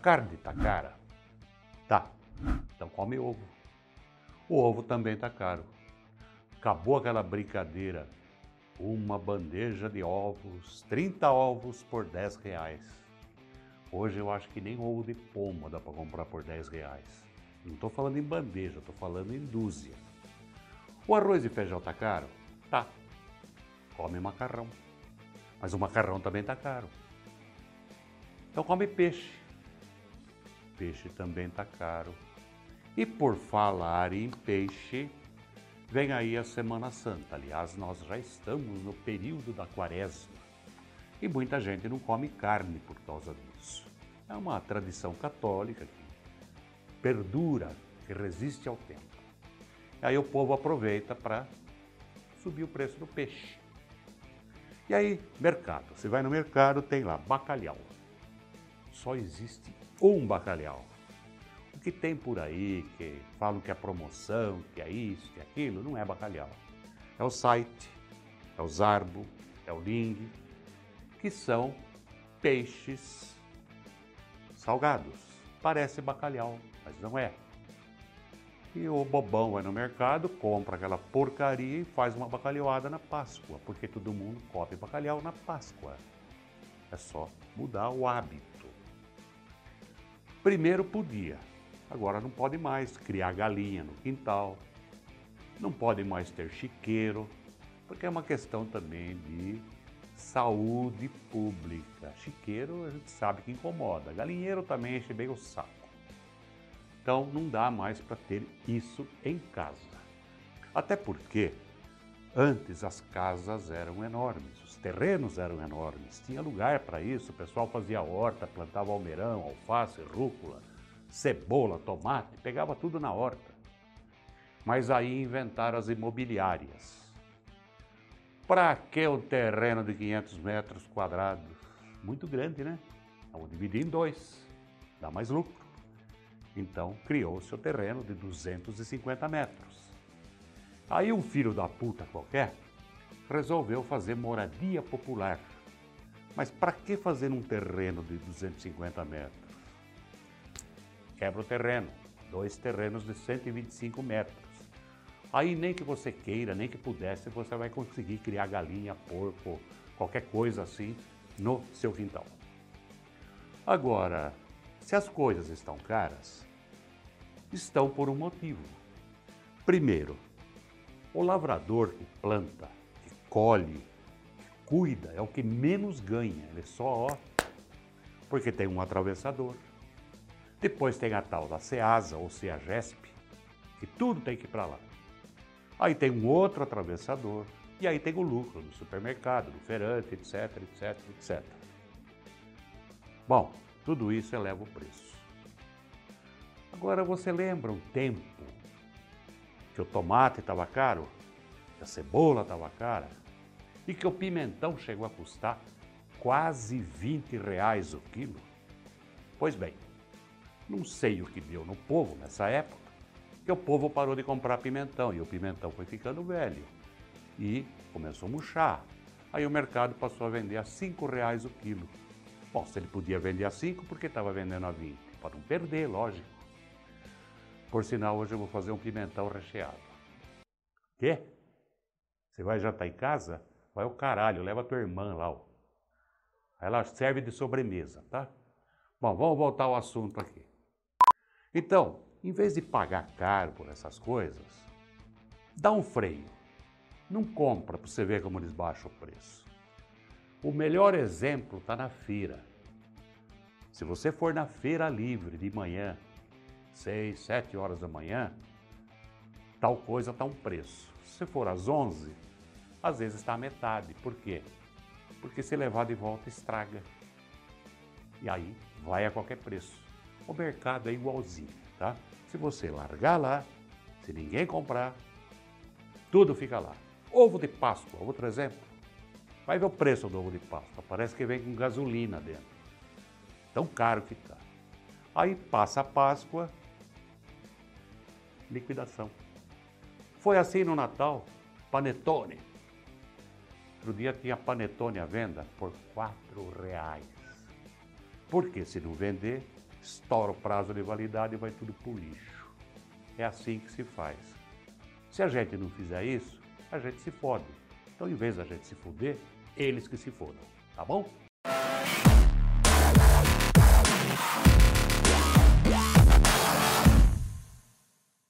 carne tá cara? Tá. Então come ovo. O ovo também tá caro. Acabou aquela brincadeira. Uma bandeja de ovos, 30 ovos por 10 reais. Hoje eu acho que nem ovo de pomba dá para comprar por 10 reais. Não estou falando em bandeja, estou falando em dúzia. O arroz e feijão tá caro? Tá. Come macarrão. Mas o macarrão também tá caro. Então come peixe. Peixe também tá caro. E por falar em peixe, vem aí a Semana Santa. Aliás, nós já estamos no período da quaresma. E muita gente não come carne por causa disso. É uma tradição católica que perdura, que resiste ao tempo. Aí o povo aproveita para subir o preço do peixe. E aí, mercado. Você vai no mercado, tem lá bacalhau. Só existe um bacalhau. O que tem por aí, que falam que é promoção, que é isso, que é aquilo, não é bacalhau. É o site, é o zarbo, é o ling, que são peixes salgados. Parece bacalhau, mas não é. E o bobão vai no mercado, compra aquela porcaria e faz uma bacalhoada na Páscoa, porque todo mundo come bacalhau na Páscoa. É só mudar o hábito. Primeiro podia, agora não pode mais criar galinha no quintal, não pode mais ter chiqueiro, porque é uma questão também de saúde pública. Chiqueiro a gente sabe que incomoda, galinheiro também enche bem o saco. Então não dá mais para ter isso em casa. Até porque antes as casas eram enormes, os terrenos eram enormes, tinha lugar para isso, o pessoal fazia horta, plantava almeirão, alface, rúcula, cebola, tomate, pegava tudo na horta. Mas aí inventaram as imobiliárias. Para que um terreno de 500 metros quadrados? Muito grande, né? Vamos dividir em dois, dá mais lucro. Então criou-se o terreno de 250 metros. Aí um filho da puta qualquer resolveu fazer moradia popular. Mas para que fazer um terreno de 250 metros? Quebra o terreno, dois terrenos de 125 metros. Aí nem que você queira, nem que pudesse, você vai conseguir criar galinha, porco, qualquer coisa assim no seu quintal. Agora, se as coisas estão caras, estão por um motivo. Primeiro, o lavrador que planta, que colhe, que cuida, é o que menos ganha. Ele só, ó, porque tem um atravessador. Depois tem a tal da SEASA ou CEAGESP, que tudo tem que ir para lá. Aí tem um outro atravessador, e aí tem o lucro do supermercado, do feirante, etc, etc, etc. Bom, tudo isso eleva o preço. Agora você lembra um tempo que o tomate estava caro, que a cebola estava cara e que o pimentão chegou a custar quase 20 reais o quilo? Pois bem, não sei o que deu no povo nessa época, que o povo parou de comprar pimentão e o pimentão foi ficando velho e começou a murchar. Aí o mercado passou a vender a 5 reais o quilo. Bom, se ele podia vender a 5, por que estava vendendo a 20? Para não perder, lógico. Por sinal, hoje eu vou fazer um pimentão recheado. Quê? Você vai jantar em casa? Vai o caralho, leva a tua irmã lá. Ó. Ela serve de sobremesa, tá? Bom, vamos voltar ao assunto aqui. Então, em vez de pagar caro por essas coisas, dá um freio. Não compra para você ver como eles baixam o preço. O melhor exemplo está na feira. Se você for na feira livre de manhã, 6, 7 horas da manhã, tal coisa está um preço. Se for às 11, às vezes está a metade. Por quê? Porque se levar de volta estraga. E aí vai a qualquer preço. O mercado é igualzinho, tá? Se você largar lá, se ninguém comprar, tudo fica lá. Ovo de Páscoa, outro exemplo. Vai ver o preço do ovo de Páscoa. Parece que vem com gasolina dentro. Tão caro que está. Aí passa a Páscoa, liquidação. Foi assim no Natal, panetone. Outro dia tinha panetone à venda por quatro reais. Porque se não vender, estoura o prazo de validade e vai tudo pro lixo. É assim que se faz. Se a gente não fizer isso, a gente se fode. Então, em vez da gente se fuder, eles que se fodam. Tá bom?